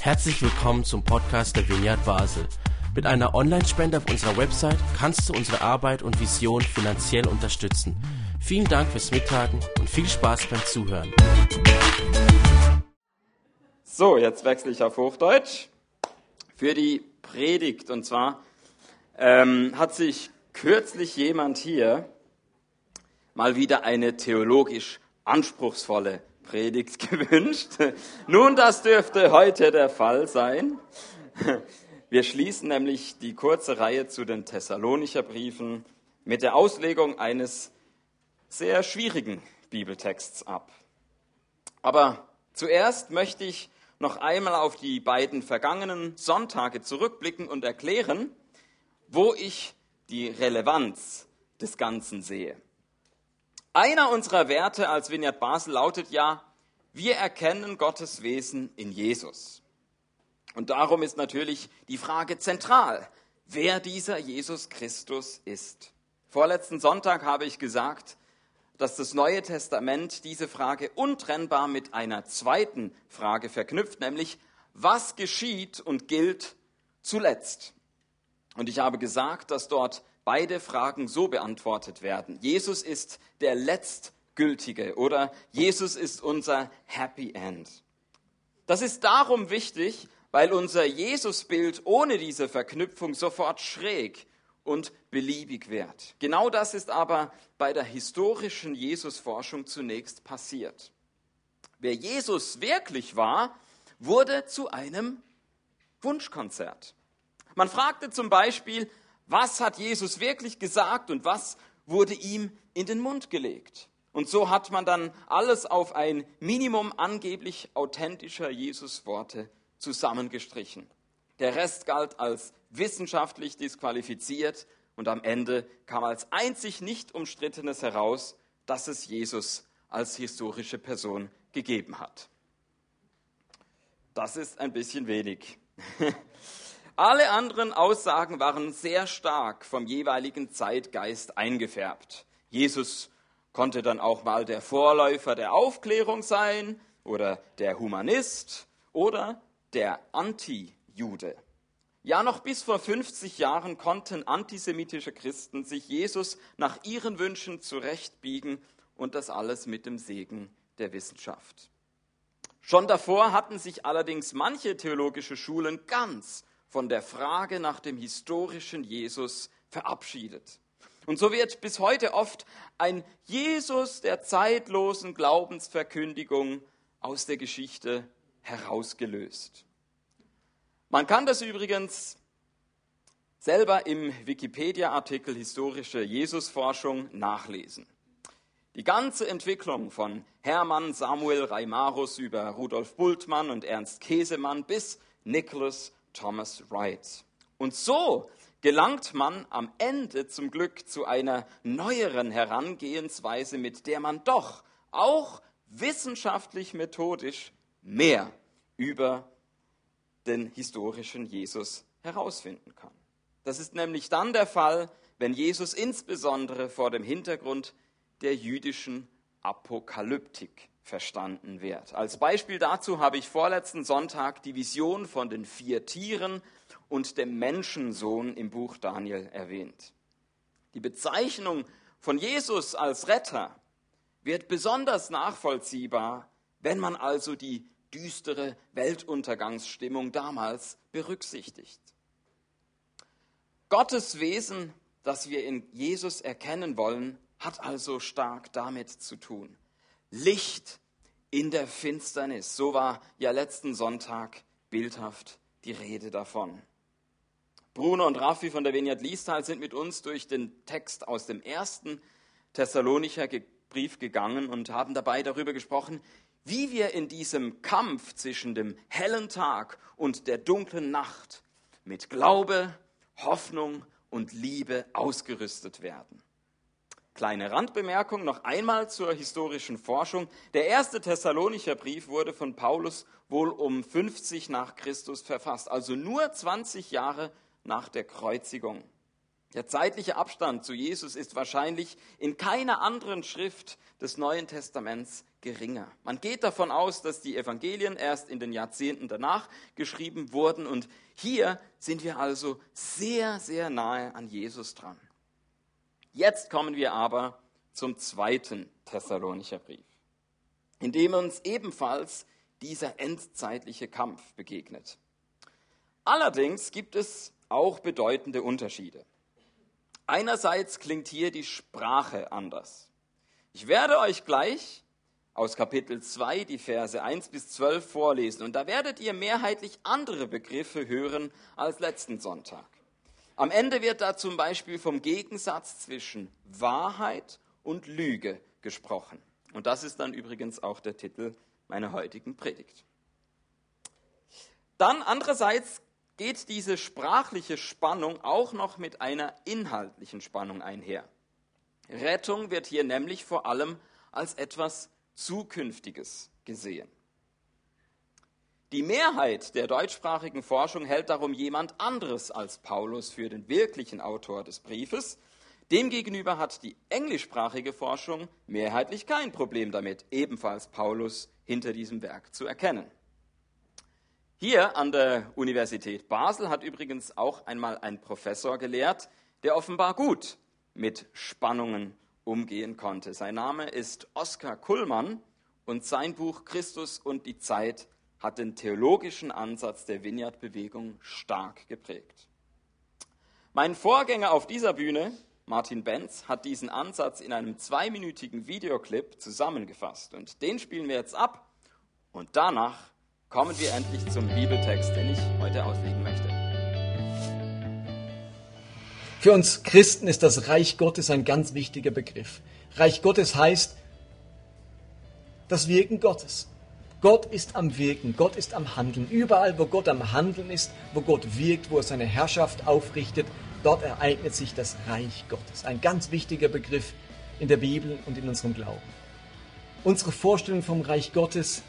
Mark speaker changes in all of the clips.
Speaker 1: Herzlich willkommen zum Podcast der Vineyard Basel. Mit einer Online-Spende auf unserer Website kannst du unsere Arbeit und Vision finanziell unterstützen. Vielen Dank fürs Mittagen und viel Spaß beim Zuhören.
Speaker 2: So, jetzt wechsle ich auf Hochdeutsch für die Predigt. Und zwar ähm, hat sich kürzlich jemand hier mal wieder eine theologisch anspruchsvolle Predigt gewünscht. Nun, das dürfte heute der Fall sein. Wir schließen nämlich die kurze Reihe zu den Thessalonicher Briefen mit der Auslegung eines sehr schwierigen Bibeltexts ab. Aber zuerst möchte ich noch einmal auf die beiden vergangenen Sonntage zurückblicken und erklären, wo ich die Relevanz des Ganzen sehe. Einer unserer Werte als Vineyard Basel lautet ja, wir erkennen Gottes Wesen in Jesus. Und darum ist natürlich die Frage zentral, wer dieser Jesus Christus ist. Vorletzten Sonntag habe ich gesagt, dass das Neue Testament diese Frage untrennbar mit einer zweiten Frage verknüpft, nämlich was geschieht und gilt zuletzt. Und ich habe gesagt, dass dort beide Fragen so beantwortet werden. Jesus ist der letztgültige oder Jesus ist unser Happy End. Das ist darum wichtig, weil unser Jesusbild ohne diese Verknüpfung sofort schräg und beliebig wird. Genau das ist aber bei der historischen Jesusforschung zunächst passiert. Wer Jesus wirklich war, wurde zu einem Wunschkonzert. Man fragte zum Beispiel, was hat Jesus wirklich gesagt und was wurde ihm in den Mund gelegt. Und so hat man dann alles auf ein Minimum angeblich authentischer Jesusworte zusammengestrichen. Der Rest galt als wissenschaftlich disqualifiziert und am Ende kam als einzig nicht umstrittenes heraus, dass es Jesus als historische Person gegeben hat. Das ist ein bisschen wenig. Alle anderen Aussagen waren sehr stark vom jeweiligen Zeitgeist eingefärbt. Jesus konnte dann auch mal der Vorläufer der Aufklärung sein oder der Humanist oder der Anti-Jude. Ja, noch bis vor 50 Jahren konnten antisemitische Christen sich Jesus nach ihren Wünschen zurechtbiegen und das alles mit dem Segen der Wissenschaft. Schon davor hatten sich allerdings manche theologische Schulen ganz von der Frage nach dem historischen Jesus verabschiedet. Und so wird bis heute oft ein Jesus der zeitlosen Glaubensverkündigung aus der Geschichte herausgelöst. Man kann das übrigens selber im Wikipedia-Artikel Historische Jesusforschung nachlesen. Die ganze Entwicklung von Hermann Samuel Reimarus über Rudolf Bultmann und Ernst Käsemann bis Nicholas Thomas Wright. Und so gelangt man am Ende zum Glück zu einer neueren Herangehensweise, mit der man doch auch wissenschaftlich methodisch mehr über den historischen Jesus herausfinden kann. Das ist nämlich dann der Fall, wenn Jesus insbesondere vor dem Hintergrund der jüdischen Apokalyptik verstanden wird. Als Beispiel dazu habe ich vorletzten Sonntag die Vision von den vier Tieren und dem Menschensohn im Buch Daniel erwähnt. Die Bezeichnung von Jesus als Retter wird besonders nachvollziehbar, wenn man also die düstere Weltuntergangsstimmung damals berücksichtigt. Gottes Wesen, das wir in Jesus erkennen wollen, hat also stark damit zu tun. Licht in der Finsternis. So war ja letzten Sonntag bildhaft die Rede davon. Bruno und Raffi von der Vineyard Liestal sind mit uns durch den Text aus dem ersten Thessalonicher Brief gegangen und haben dabei darüber gesprochen, wie wir in diesem Kampf zwischen dem hellen Tag und der dunklen Nacht mit Glaube, Hoffnung und Liebe ausgerüstet werden. Kleine Randbemerkung noch einmal zur historischen Forschung. Der erste Thessalonicher Brief wurde von Paulus wohl um 50 nach Christus verfasst, also nur 20 Jahre nach der Kreuzigung. Der zeitliche Abstand zu Jesus ist wahrscheinlich in keiner anderen Schrift des Neuen Testaments geringer. Man geht davon aus, dass die Evangelien erst in den Jahrzehnten danach geschrieben wurden und hier sind wir also sehr, sehr nahe an Jesus dran. Jetzt kommen wir aber zum zweiten Thessalonicher Brief, in dem uns ebenfalls dieser endzeitliche Kampf begegnet. Allerdings gibt es auch bedeutende Unterschiede. Einerseits klingt hier die Sprache anders. Ich werde euch gleich aus Kapitel 2 die Verse 1 bis 12 vorlesen und da werdet ihr mehrheitlich andere Begriffe hören als letzten Sonntag. Am Ende wird da zum Beispiel vom Gegensatz zwischen Wahrheit und Lüge gesprochen. Und das ist dann übrigens auch der Titel meiner heutigen Predigt. Dann andererseits geht diese sprachliche Spannung auch noch mit einer inhaltlichen Spannung einher. Rettung wird hier nämlich vor allem als etwas Zukünftiges gesehen. Die Mehrheit der deutschsprachigen Forschung hält darum jemand anderes als Paulus für den wirklichen Autor des Briefes. Demgegenüber hat die englischsprachige Forschung mehrheitlich kein Problem damit, ebenfalls Paulus hinter diesem Werk zu erkennen. Hier an der Universität Basel hat übrigens auch einmal ein Professor gelehrt, der offenbar gut mit Spannungen umgehen konnte. Sein Name ist Oskar Kullmann und sein Buch Christus und die Zeit hat den theologischen Ansatz der Vineyard-Bewegung stark geprägt. Mein Vorgänger auf dieser Bühne, Martin Benz, hat diesen Ansatz in einem zweiminütigen Videoclip zusammengefasst und den spielen wir jetzt ab und danach kommen wir endlich zum Bibeltext, den ich heute auslegen möchte.
Speaker 3: Für uns Christen ist das Reich Gottes ein ganz wichtiger Begriff. Reich Gottes heißt das Wirken Gottes. Gott ist am Wirken, Gott ist am Handeln. Überall, wo Gott am Handeln ist, wo Gott wirkt, wo er seine Herrschaft aufrichtet, dort ereignet sich das Reich Gottes. Ein ganz wichtiger Begriff in der Bibel und in unserem Glauben. Unsere Vorstellung vom Reich Gottes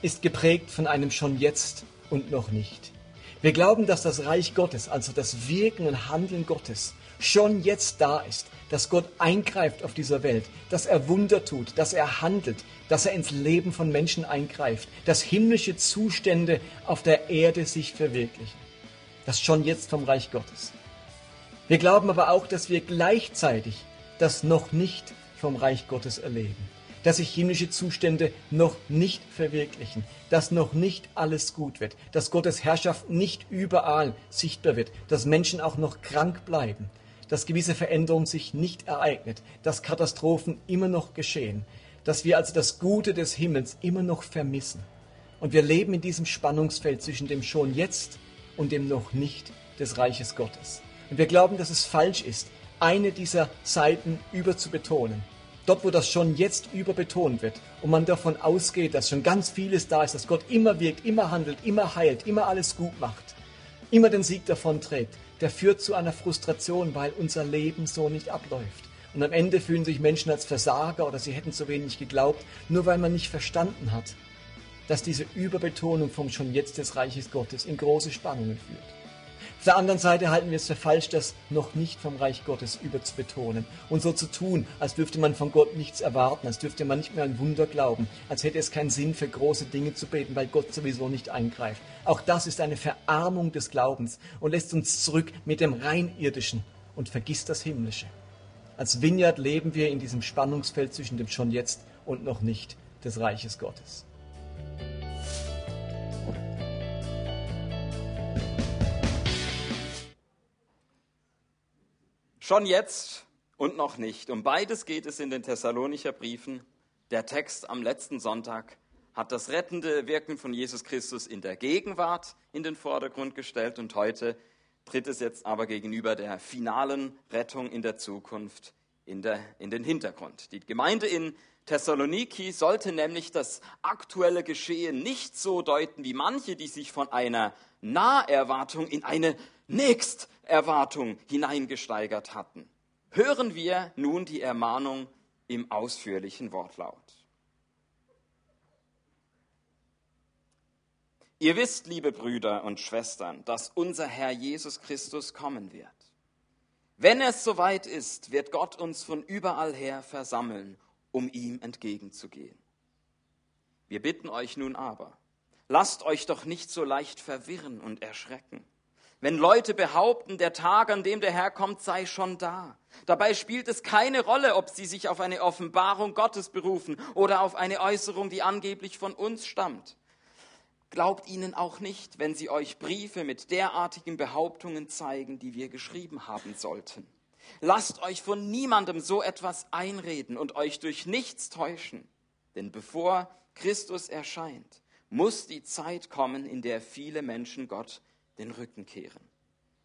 Speaker 3: ist geprägt von einem schon jetzt und noch nicht. Wir glauben, dass das Reich Gottes, also das Wirken und Handeln Gottes, schon jetzt da ist, dass Gott eingreift auf dieser Welt, dass er Wunder tut, dass er handelt, dass er ins Leben von Menschen eingreift, dass himmlische Zustände auf der Erde sich verwirklichen. Das schon jetzt vom Reich Gottes. Wir glauben aber auch, dass wir gleichzeitig das noch nicht vom Reich Gottes erleben dass sich himmlische Zustände noch nicht verwirklichen, dass noch nicht alles gut wird, dass Gottes Herrschaft nicht überall sichtbar wird, dass Menschen auch noch krank bleiben, dass gewisse Veränderungen sich nicht ereignet, dass Katastrophen immer noch geschehen, dass wir also das Gute des Himmels immer noch vermissen. Und wir leben in diesem Spannungsfeld zwischen dem schon jetzt und dem noch nicht des Reiches Gottes. Und wir glauben, dass es falsch ist, eine dieser Seiten überzubetonen. Dort, wo das schon jetzt überbetont wird und man davon ausgeht, dass schon ganz vieles da ist, dass Gott immer wirkt, immer handelt, immer heilt, immer alles gut macht, immer den Sieg davon trägt, der führt zu einer Frustration, weil unser Leben so nicht abläuft. Und am Ende fühlen sich Menschen als Versager oder sie hätten zu wenig geglaubt, nur weil man nicht verstanden hat, dass diese Überbetonung vom schon jetzt des Reiches Gottes in große Spannungen führt. Auf der anderen Seite halten wir es für falsch, das noch nicht vom Reich Gottes überzubetonen und so zu tun, als dürfte man von Gott nichts erwarten, als dürfte man nicht mehr an Wunder glauben, als hätte es keinen Sinn für große Dinge zu beten, weil Gott sowieso nicht eingreift. Auch das ist eine Verarmung des Glaubens und lässt uns zurück mit dem rein irdischen und vergisst das Himmlische. Als Vineyard leben wir in diesem Spannungsfeld zwischen dem schon jetzt und noch nicht des Reiches Gottes.
Speaker 2: Schon jetzt und noch nicht. Um beides geht es in den Thessalonicher Briefen. Der Text am letzten Sonntag hat das rettende Wirken von Jesus Christus in der Gegenwart in den Vordergrund gestellt und heute tritt es jetzt aber gegenüber der finalen Rettung in der Zukunft in, der, in den Hintergrund. Die Gemeinde in Thessaloniki sollte nämlich das aktuelle Geschehen nicht so deuten wie manche, die sich von einer Naherwartung in eine Nächsterwartung hineingesteigert hatten. Hören wir nun die Ermahnung im ausführlichen Wortlaut. Ihr wisst, liebe Brüder und Schwestern, dass unser Herr Jesus Christus kommen wird. Wenn es soweit ist, wird Gott uns von überall her versammeln, um ihm entgegenzugehen. Wir bitten euch nun aber, lasst euch doch nicht so leicht verwirren und erschrecken. Wenn Leute behaupten, der Tag, an dem der Herr kommt, sei schon da. Dabei spielt es keine Rolle, ob sie sich auf eine Offenbarung Gottes berufen oder auf eine Äußerung, die angeblich von uns stammt. Glaubt ihnen auch nicht, wenn sie euch Briefe mit derartigen Behauptungen zeigen, die wir geschrieben haben sollten. Lasst euch von niemandem so etwas einreden und euch durch nichts täuschen. Denn bevor Christus erscheint, muss die Zeit kommen, in der viele Menschen Gott den Rücken kehren.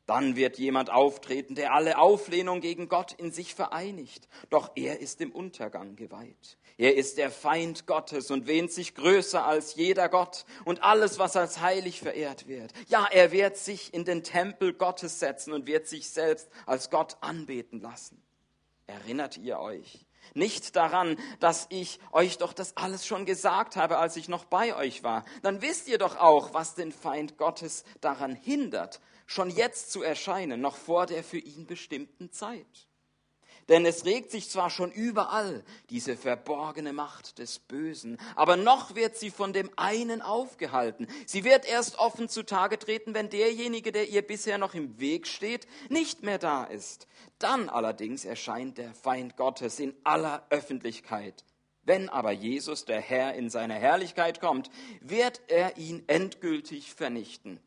Speaker 2: Dann wird jemand auftreten, der alle Auflehnung gegen Gott in sich vereinigt. Doch er ist dem Untergang geweiht. Er ist der Feind Gottes und wähnt sich größer als jeder Gott und alles, was als heilig verehrt wird. Ja, er wird sich in den Tempel Gottes setzen und wird sich selbst als Gott anbeten lassen. Erinnert ihr euch? Nicht daran, dass ich euch doch das alles schon gesagt habe, als ich noch bei euch war. Dann wisst ihr doch auch, was den Feind Gottes daran hindert, schon jetzt zu erscheinen, noch vor der für ihn bestimmten Zeit. Denn es regt sich zwar schon überall diese verborgene Macht des Bösen, aber noch wird sie von dem einen aufgehalten. Sie wird erst offen zutage treten, wenn derjenige, der ihr bisher noch im Weg steht, nicht mehr da ist. Dann allerdings erscheint der Feind Gottes in aller Öffentlichkeit. Wenn aber Jesus, der Herr, in seiner Herrlichkeit kommt, wird er ihn endgültig vernichten.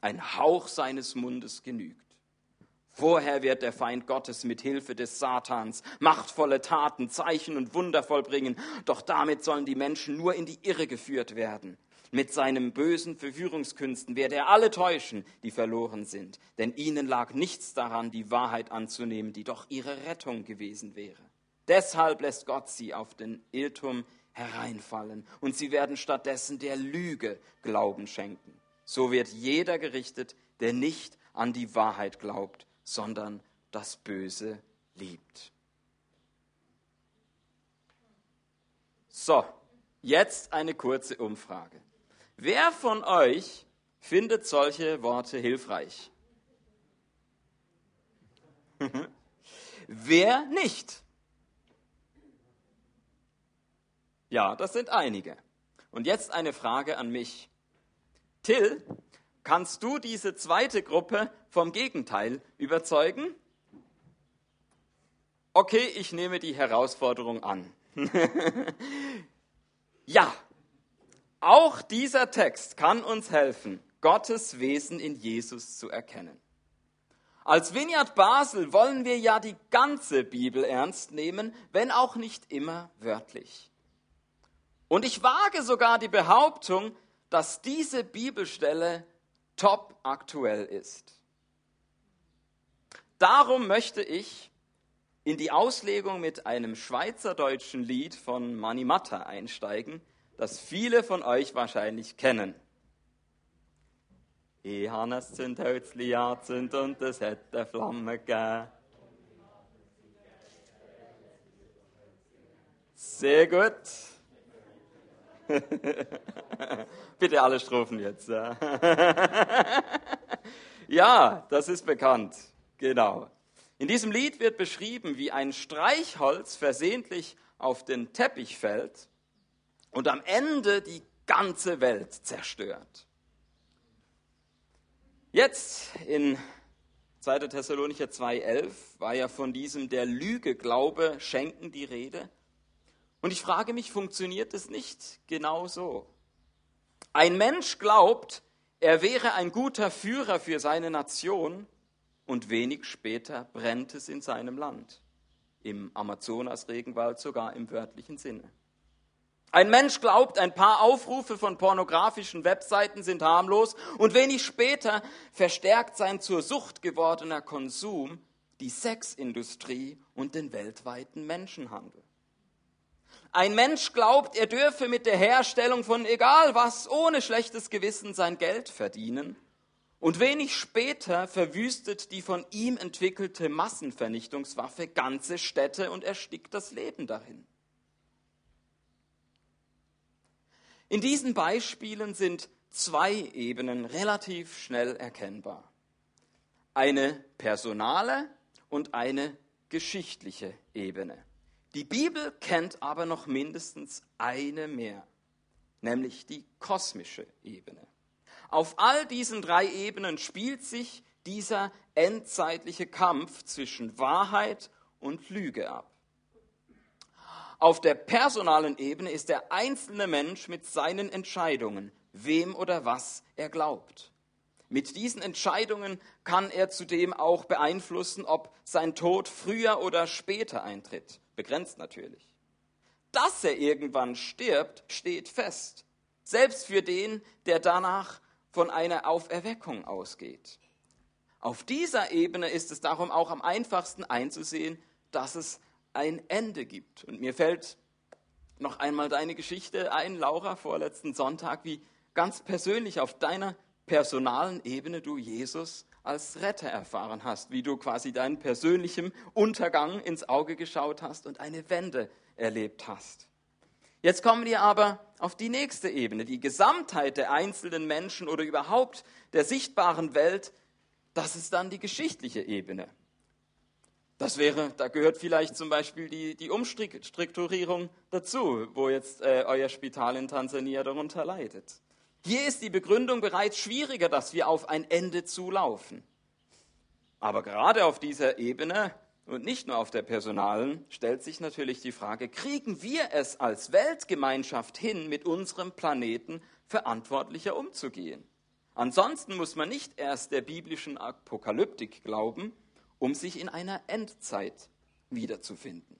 Speaker 2: Ein Hauch seines Mundes genügt. Vorher wird der Feind Gottes mit Hilfe des Satans machtvolle Taten, Zeichen und Wunder vollbringen, doch damit sollen die Menschen nur in die Irre geführt werden. Mit seinen bösen Verführungskünsten wird er alle täuschen, die verloren sind, denn ihnen lag nichts daran, die Wahrheit anzunehmen, die doch ihre Rettung gewesen wäre. Deshalb lässt Gott sie auf den Irrtum hereinfallen und sie werden stattdessen der Lüge Glauben schenken. So wird jeder gerichtet, der nicht an die Wahrheit glaubt sondern das Böse liebt. So, jetzt eine kurze Umfrage. Wer von euch findet solche Worte hilfreich? Wer nicht? Ja, das sind einige. Und jetzt eine Frage an mich. Till, Kannst du diese zweite Gruppe vom Gegenteil überzeugen? Okay, ich nehme die Herausforderung an. ja, auch dieser Text kann uns helfen, Gottes Wesen in Jesus zu erkennen. Als Vineyard Basel wollen wir ja die ganze Bibel ernst nehmen, wenn auch nicht immer wörtlich. Und ich wage sogar die Behauptung, dass diese Bibelstelle top aktuell ist. Darum möchte ich in die Auslegung mit einem schweizerdeutschen Lied von Mani Matta einsteigen, das viele von euch wahrscheinlich kennen. Ich ein Zündhölzli angezündet und es eine Flamme gegeben. Sehr gut. Bitte alle Strophen jetzt. ja, das ist bekannt. Genau. In diesem Lied wird beschrieben, wie ein Streichholz versehentlich auf den Teppich fällt und am Ende die ganze Welt zerstört. Jetzt in 2. Thessalonicher 2,11 war ja von diesem der Lüge Glaube schenken die Rede. Und ich frage mich, funktioniert es nicht genau so? Ein Mensch glaubt, er wäre ein guter Führer für seine Nation und wenig später brennt es in seinem Land, im Amazonas-Regenwald sogar im wörtlichen Sinne. Ein Mensch glaubt, ein paar Aufrufe von pornografischen Webseiten sind harmlos und wenig später verstärkt sein zur Sucht gewordener Konsum die Sexindustrie und den weltweiten Menschenhandel. Ein Mensch glaubt, er dürfe mit der Herstellung von egal was ohne schlechtes Gewissen sein Geld verdienen. Und wenig später verwüstet die von ihm entwickelte Massenvernichtungswaffe ganze Städte und erstickt das Leben darin. In diesen Beispielen sind zwei Ebenen relativ schnell erkennbar. Eine personale und eine geschichtliche Ebene. Die Bibel kennt aber noch mindestens eine mehr. nämlich die kosmische Ebene. Auf all diesen drei Ebenen spielt sich dieser endzeitliche Kampf zwischen Wahrheit und Lüge ab. Auf der personalen Ebene ist der einzelne Mensch mit seinen Entscheidungen, wem oder was er glaubt. Mit diesen Entscheidungen kann er zudem auch beeinflussen, ob sein Tod früher oder später eintritt. Begrenzt natürlich. Dass er irgendwann stirbt, steht fest. Selbst für den, der danach von einer Auferweckung ausgeht. Auf dieser Ebene ist es darum auch am einfachsten einzusehen, dass es ein Ende gibt. Und mir fällt noch einmal deine Geschichte ein, Laura, vorletzten Sonntag, wie ganz persönlich auf deiner personalen Ebene du Jesus als Retter erfahren hast, wie du quasi deinen persönlichen Untergang ins Auge geschaut hast und eine Wende erlebt hast. Jetzt kommen wir aber auf die nächste Ebene, die Gesamtheit der einzelnen Menschen oder überhaupt der sichtbaren Welt. Das ist dann die geschichtliche Ebene. Das wäre, da gehört vielleicht zum Beispiel die, die Umstrukturierung dazu, wo jetzt äh, euer Spital in Tansania darunter leidet. Hier ist die Begründung bereits schwieriger, dass wir auf ein Ende zulaufen. Aber gerade auf dieser Ebene und nicht nur auf der personalen stellt sich natürlich die Frage, kriegen wir es als Weltgemeinschaft hin, mit unserem Planeten verantwortlicher umzugehen? Ansonsten muss man nicht erst der biblischen Apokalyptik glauben, um sich in einer Endzeit wiederzufinden.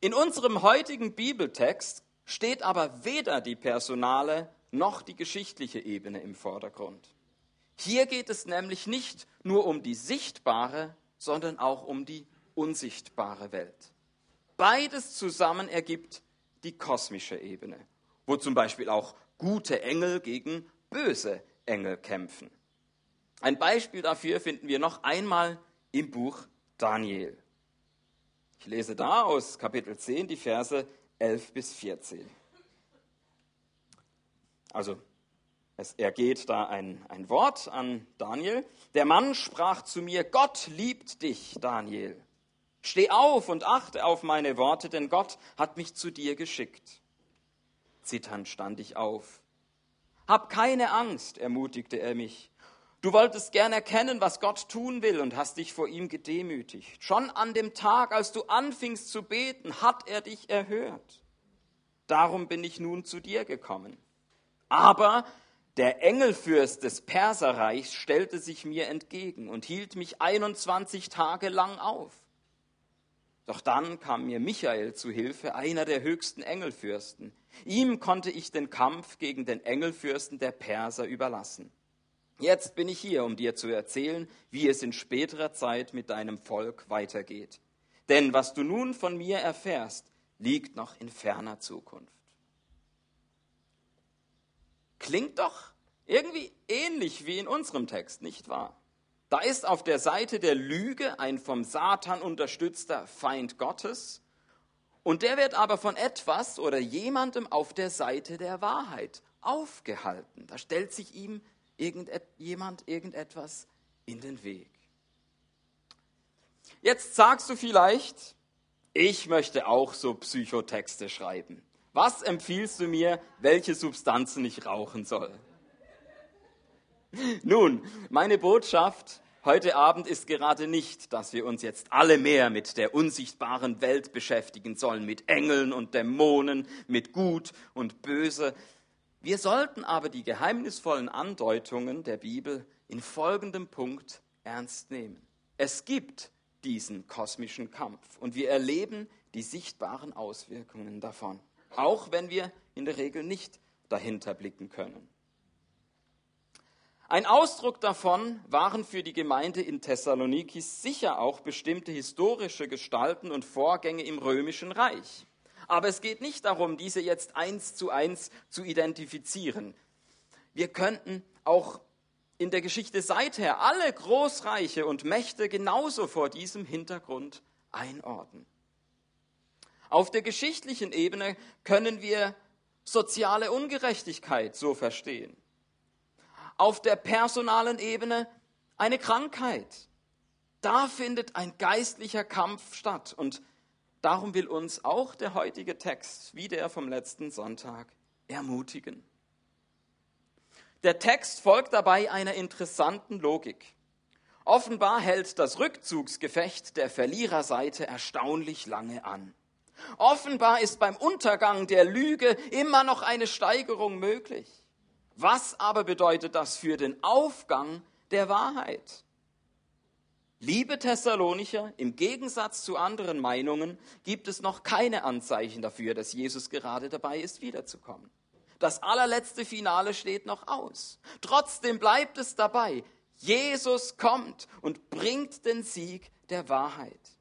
Speaker 2: In unserem heutigen Bibeltext steht aber weder die personale noch die geschichtliche Ebene im Vordergrund. Hier geht es nämlich nicht nur um die sichtbare, sondern auch um die unsichtbare Welt. Beides zusammen ergibt die kosmische Ebene, wo zum Beispiel auch gute Engel gegen böse Engel kämpfen. Ein Beispiel dafür finden wir noch einmal im Buch Daniel. Ich lese da aus Kapitel 10 die Verse 11 bis 14. Also, es ergeht da ein, ein Wort an Daniel. Der Mann sprach zu mir, Gott liebt dich, Daniel. Steh auf und achte auf meine Worte, denn Gott hat mich zu dir geschickt. Zitternd stand ich auf. Hab keine Angst, ermutigte er mich. Du wolltest gern erkennen, was Gott tun will und hast dich vor ihm gedemütigt. Schon an dem Tag, als du anfingst zu beten, hat er dich erhört. Darum bin ich nun zu dir gekommen. Aber der Engelfürst des Perserreichs stellte sich mir entgegen und hielt mich 21 Tage lang auf. Doch dann kam mir Michael zu Hilfe, einer der höchsten Engelfürsten. Ihm konnte ich den Kampf gegen den Engelfürsten der Perser überlassen. Jetzt bin ich hier, um dir zu erzählen, wie es in späterer Zeit mit deinem Volk weitergeht. Denn was du nun von mir erfährst, liegt noch in ferner Zukunft. Klingt doch irgendwie ähnlich wie in unserem Text, nicht wahr? Da ist auf der Seite der Lüge ein vom Satan unterstützter Feind Gottes und der wird aber von etwas oder jemandem auf der Seite der Wahrheit aufgehalten. Da stellt sich ihm irgendjemand irgendetwas in den Weg. Jetzt sagst du vielleicht, ich möchte auch so Psychotexte schreiben. Was empfiehlst du mir, welche Substanzen ich rauchen soll? Nun, meine Botschaft heute Abend ist gerade nicht, dass wir uns jetzt alle mehr mit der unsichtbaren Welt beschäftigen sollen, mit Engeln und Dämonen, mit Gut und Böse. Wir sollten aber die geheimnisvollen Andeutungen der Bibel in folgendem Punkt ernst nehmen. Es gibt diesen kosmischen Kampf und wir erleben die sichtbaren Auswirkungen davon, auch wenn wir in der Regel nicht dahinter blicken können. Ein Ausdruck davon waren für die Gemeinde in Thessaloniki sicher auch bestimmte historische Gestalten und Vorgänge im römischen Reich. Aber es geht nicht darum, diese jetzt eins zu eins zu identifizieren. Wir könnten auch in der Geschichte seither alle Großreiche und Mächte genauso vor diesem Hintergrund einordnen. Auf der geschichtlichen Ebene können wir soziale Ungerechtigkeit so verstehen. Auf der personalen Ebene eine Krankheit. Da findet ein geistlicher Kampf statt und darum will uns auch der heutige Text, wie der vom letzten Sonntag, ermutigen. Der Text folgt dabei einer interessanten Logik. Offenbar hält das Rückzugsgefecht der Verliererseite erstaunlich lange an. Offenbar ist beim Untergang der Lüge immer noch eine Steigerung möglich. Was aber bedeutet das für den Aufgang der Wahrheit? Liebe Thessalonicher, im Gegensatz zu anderen Meinungen gibt es noch keine Anzeichen dafür, dass Jesus gerade dabei ist, wiederzukommen. Das allerletzte Finale steht noch aus. Trotzdem bleibt es dabei. Jesus kommt und bringt den Sieg der Wahrheit.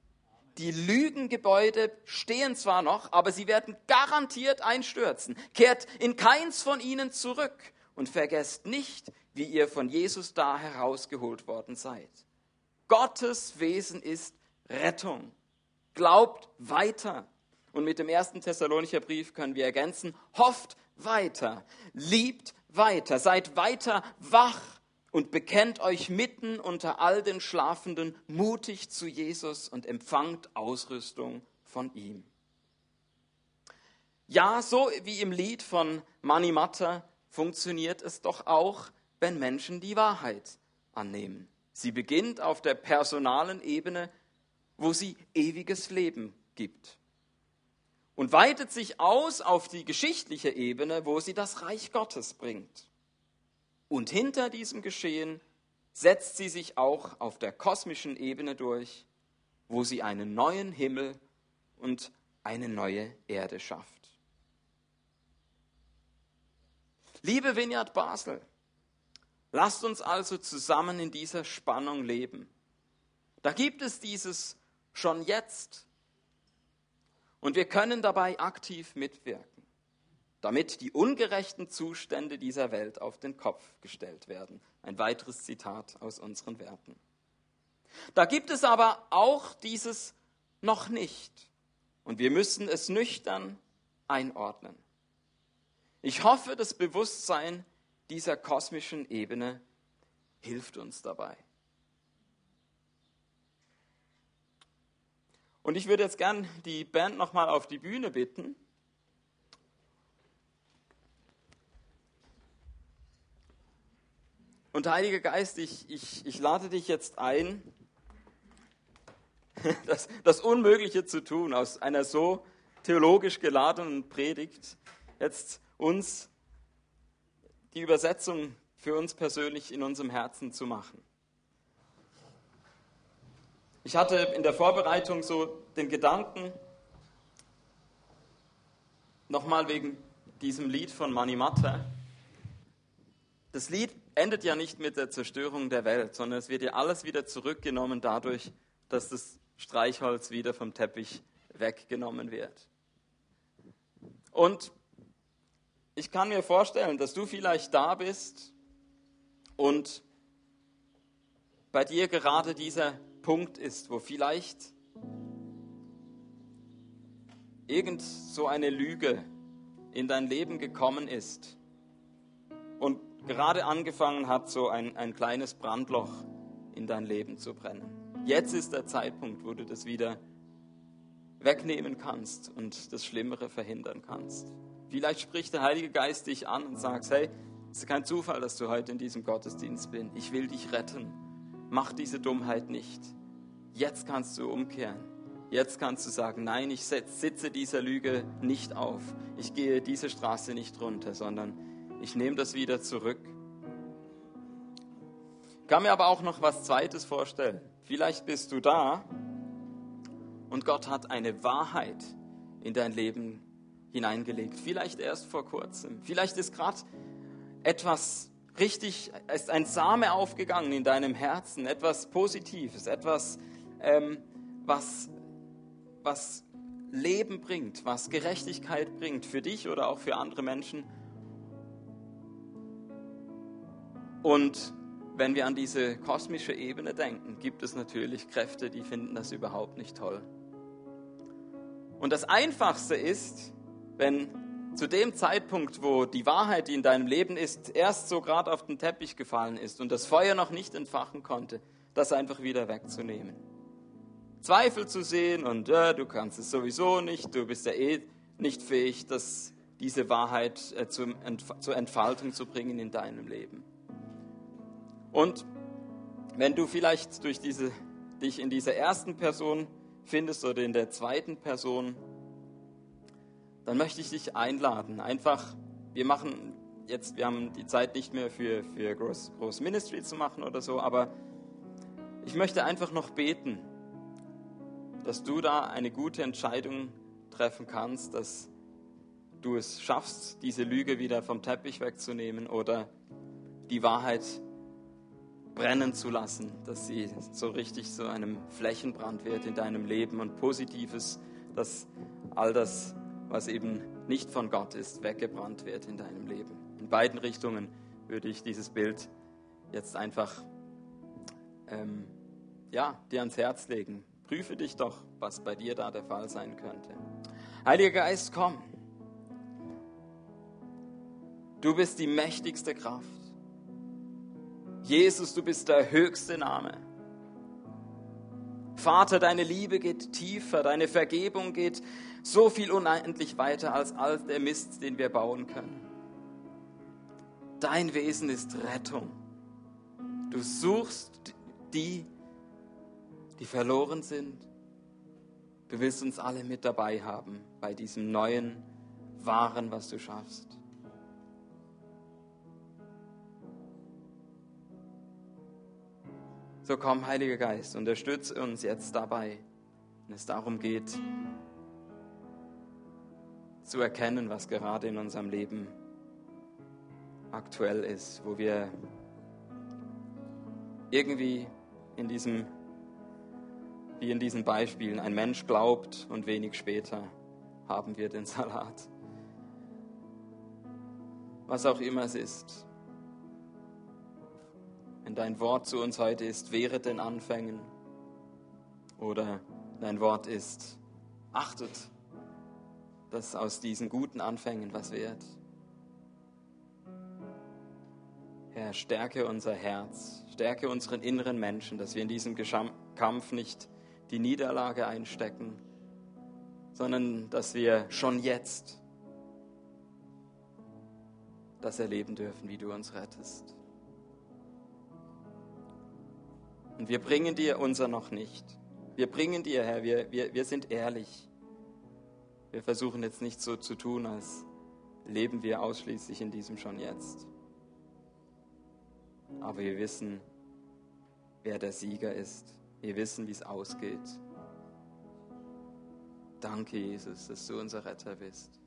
Speaker 2: Die Lügengebäude stehen zwar noch, aber sie werden garantiert einstürzen. Kehrt in keins von ihnen zurück und vergesst nicht, wie ihr von Jesus da herausgeholt worden seid. Gottes Wesen ist Rettung. Glaubt weiter. Und mit dem ersten Thessalonicher Brief können wir ergänzen, hofft weiter, liebt weiter, seid weiter wach und bekennt euch mitten unter all den Schlafenden mutig zu Jesus und empfangt Ausrüstung von ihm. Ja, so wie im Lied von Mani Matta funktioniert es doch auch, wenn Menschen die Wahrheit annehmen. Sie beginnt auf der personalen Ebene, wo sie ewiges Leben gibt. Und weitet sich aus auf die geschichtliche Ebene, wo sie das Reich Gottes bringt. Und hinter diesem Geschehen setzt sie sich auch auf der kosmischen Ebene durch, wo sie einen neuen Himmel und eine neue Erde schafft. Liebe Vineyard Basel, Lasst uns also zusammen in dieser Spannung leben. Da gibt es dieses schon jetzt. Und wir können dabei aktiv mitwirken, damit die ungerechten Zustände dieser Welt auf den Kopf gestellt werden. Ein weiteres Zitat aus unseren Werten. Da gibt es aber auch dieses noch nicht. Und wir müssen es nüchtern einordnen. Ich hoffe, das Bewusstsein dieser kosmischen Ebene hilft uns dabei. Und ich würde jetzt gern die Band nochmal auf die Bühne bitten. Und Heiliger Geist, ich, ich, ich lade dich jetzt ein, das, das Unmögliche zu tun, aus einer so theologisch geladenen Predigt, jetzt uns die Übersetzung für uns persönlich in unserem Herzen zu machen. Ich hatte in der Vorbereitung so den Gedanken, nochmal wegen diesem Lied von Manimatta. Das Lied endet ja nicht mit der Zerstörung der Welt, sondern es wird ja alles wieder zurückgenommen dadurch, dass das Streichholz wieder vom Teppich weggenommen wird. Und ich kann mir vorstellen, dass du vielleicht da bist und bei dir gerade dieser Punkt ist, wo vielleicht irgend so eine Lüge in dein Leben gekommen ist und gerade angefangen hat, so ein, ein kleines Brandloch in dein Leben zu brennen. Jetzt ist der Zeitpunkt, wo du das wieder wegnehmen kannst und das Schlimmere verhindern kannst. Vielleicht spricht der Heilige Geist dich an und sagt, hey, es ist kein Zufall, dass du heute in diesem Gottesdienst bist. Ich will dich retten. Mach diese Dummheit nicht. Jetzt kannst du umkehren. Jetzt kannst du sagen, nein, ich sitze dieser Lüge nicht auf. Ich gehe diese Straße nicht runter, sondern ich nehme das wieder zurück. Ich kann mir aber auch noch was Zweites vorstellen. Vielleicht bist du da und Gott hat eine Wahrheit in dein Leben hineingelegt. Vielleicht erst vor kurzem. Vielleicht ist gerade etwas richtig, ist ein Same aufgegangen in deinem Herzen, etwas Positives, etwas, ähm, was, was Leben bringt, was Gerechtigkeit bringt für dich oder auch für andere Menschen. Und wenn wir an diese kosmische Ebene denken, gibt es natürlich Kräfte, die finden das überhaupt nicht toll. Und das Einfachste ist, wenn zu dem Zeitpunkt, wo die Wahrheit, die in deinem Leben ist, erst so gerade auf den Teppich gefallen ist und das Feuer noch nicht entfachen konnte, das einfach wieder wegzunehmen. Zweifel zu sehen und äh, du kannst es sowieso nicht, du bist ja eh nicht fähig, das, diese Wahrheit äh, zum, zur Entfaltung zu bringen in deinem Leben. Und wenn du vielleicht durch diese, dich in dieser ersten Person findest oder in der zweiten Person, dann möchte ich dich einladen. Einfach, wir machen jetzt, wir haben die Zeit nicht mehr für, für Groß, Groß Ministry zu machen oder so, aber ich möchte einfach noch beten, dass du da eine gute Entscheidung treffen kannst, dass du es schaffst, diese Lüge wieder vom Teppich wegzunehmen oder die Wahrheit brennen zu lassen, dass sie so richtig zu einem Flächenbrand wird in deinem Leben und Positives, dass all das, was eben nicht von Gott ist, weggebrannt wird in deinem Leben. In beiden Richtungen würde ich dieses Bild jetzt einfach ähm, ja, dir ans Herz legen. Prüfe dich doch, was bei dir da der Fall sein könnte. Heiliger Geist, komm. Du bist die mächtigste Kraft. Jesus, du bist der höchste Name. Vater, deine Liebe geht tiefer, deine Vergebung geht so viel unendlich weiter als all der Mist, den wir bauen können. Dein Wesen ist Rettung. Du suchst die, die verloren sind. Du willst uns alle mit dabei haben bei diesem neuen, wahren, was du schaffst. So komm, Heiliger Geist, unterstütze uns jetzt dabei, wenn es darum geht, zu erkennen, was gerade in unserem Leben aktuell ist, wo wir irgendwie in diesem, wie in diesen Beispielen, ein Mensch glaubt und wenig später haben wir den Salat. Was auch immer es ist. Wenn dein Wort zu uns heute ist, wehret den Anfängen. Oder dein Wort ist, achtet, dass aus diesen guten Anfängen was wird. Herr, stärke unser Herz, stärke unseren inneren Menschen, dass wir in diesem Kampf nicht die Niederlage einstecken, sondern dass wir schon jetzt das erleben dürfen, wie du uns rettest. Und wir bringen dir unser noch nicht. Wir bringen dir, Herr, wir, wir, wir sind ehrlich. Wir versuchen jetzt nicht so zu tun, als leben wir ausschließlich in diesem schon jetzt. Aber wir wissen, wer der Sieger ist. Wir wissen, wie es ausgeht. Danke, Jesus, dass du unser Retter bist.